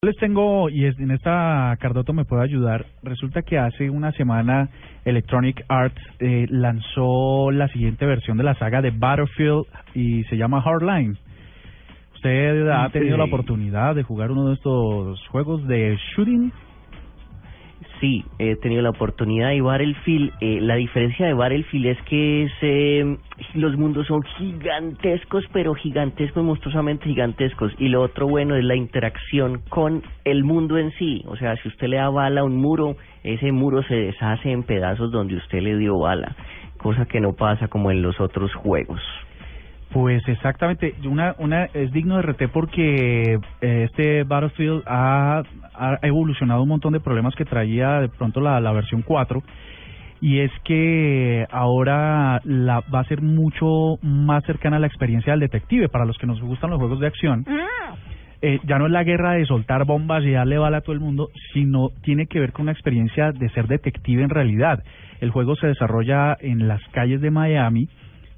Les tengo, y en esta Cardoto me puede ayudar, resulta que hace una semana Electronic Arts eh, lanzó la siguiente versión de la saga de Battlefield y se llama Hardline. ¿Usted ha tenido la oportunidad de jugar uno de estos juegos de shooting? Sí, he tenido la oportunidad de Battlefield. Eh, la diferencia de Battlefield es que es, eh, los mundos son gigantescos, pero gigantescos, monstruosamente gigantescos. Y lo otro bueno es la interacción con el mundo en sí. O sea, si usted le da bala a un muro, ese muro se deshace en pedazos donde usted le dio bala. Cosa que no pasa como en los otros juegos. Pues exactamente, una, una es digno de RT porque eh, este Battlefield ha, ha evolucionado un montón de problemas que traía de pronto la, la versión 4 y es que ahora la, va a ser mucho más cercana a la experiencia del detective para los que nos gustan los juegos de acción. Eh, ya no es la guerra de soltar bombas y darle bala a todo el mundo, sino tiene que ver con una experiencia de ser detective en realidad. El juego se desarrolla en las calles de Miami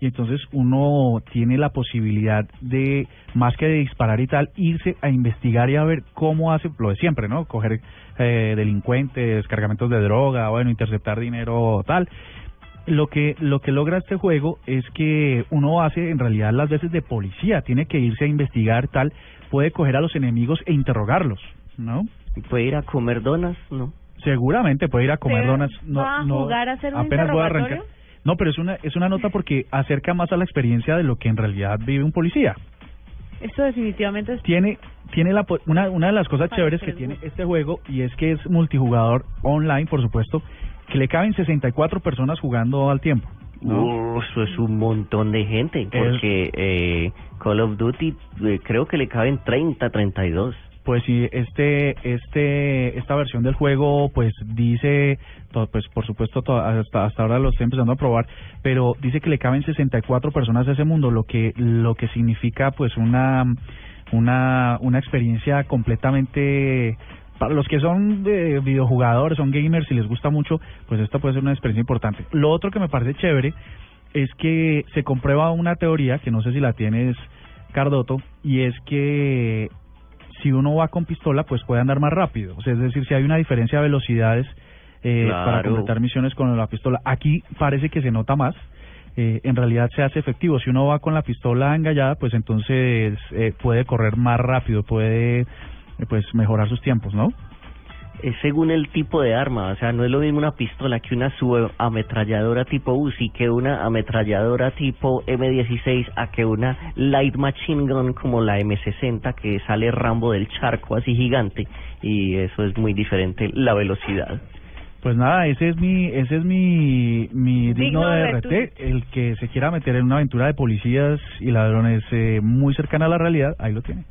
y entonces uno tiene la posibilidad de, más que de disparar y tal, irse a investigar y a ver cómo hace lo de siempre, ¿no? Coger eh, delincuentes, cargamentos de droga, bueno, interceptar dinero, tal. Lo que, lo que logra este juego es que uno hace en realidad las veces de policía, tiene que irse a investigar, tal, puede coger a los enemigos e interrogarlos, ¿no? ¿Puede ir a comer donas? No. Seguramente puede ir a comer ¿Pero donas. No, va a no, jugar a hacer un apenas voy a arrancar. No, pero es una es una nota porque acerca más a la experiencia de lo que en realidad vive un policía. Esto definitivamente es... Tiene tiene la po- una una de las cosas chéveres que tiene este juego y es que es multijugador online, por supuesto, que le caben 64 personas jugando al tiempo. ¿no? Uh, eso es un montón de gente, porque eh, Call of Duty eh, creo que le caben 30, 32. Pues sí, este, este, esta versión del juego, pues dice, pues por supuesto to- hasta, hasta ahora lo estoy empezando a probar, pero dice que le caben 64 personas a ese mundo, lo que, lo que significa pues una, una, una experiencia completamente para los que son de videojugadores, son gamers y les gusta mucho, pues esta puede ser una experiencia importante. Lo otro que me parece chévere es que se comprueba una teoría, que no sé si la tienes, Cardoto, y es que si uno va con pistola, pues puede andar más rápido. O sea, es decir, si hay una diferencia de velocidades eh, para completar misiones con la pistola. Aquí parece que se nota más. Eh, en realidad se hace efectivo. Si uno va con la pistola engallada, pues entonces eh, puede correr más rápido, puede eh, pues mejorar sus tiempos, ¿no? Es según el tipo de arma, o sea, no es lo mismo una pistola que una subametralladora tipo Uzi, que una ametralladora tipo M16, a que una light machine gun como la M60 que sale Rambo del charco así gigante, y eso es muy diferente la velocidad. Pues nada, ese es mi, ese es mi, mi digno, Digno de RT, el que se quiera meter en una aventura de policías y ladrones eh, muy cercana a la realidad, ahí lo tiene.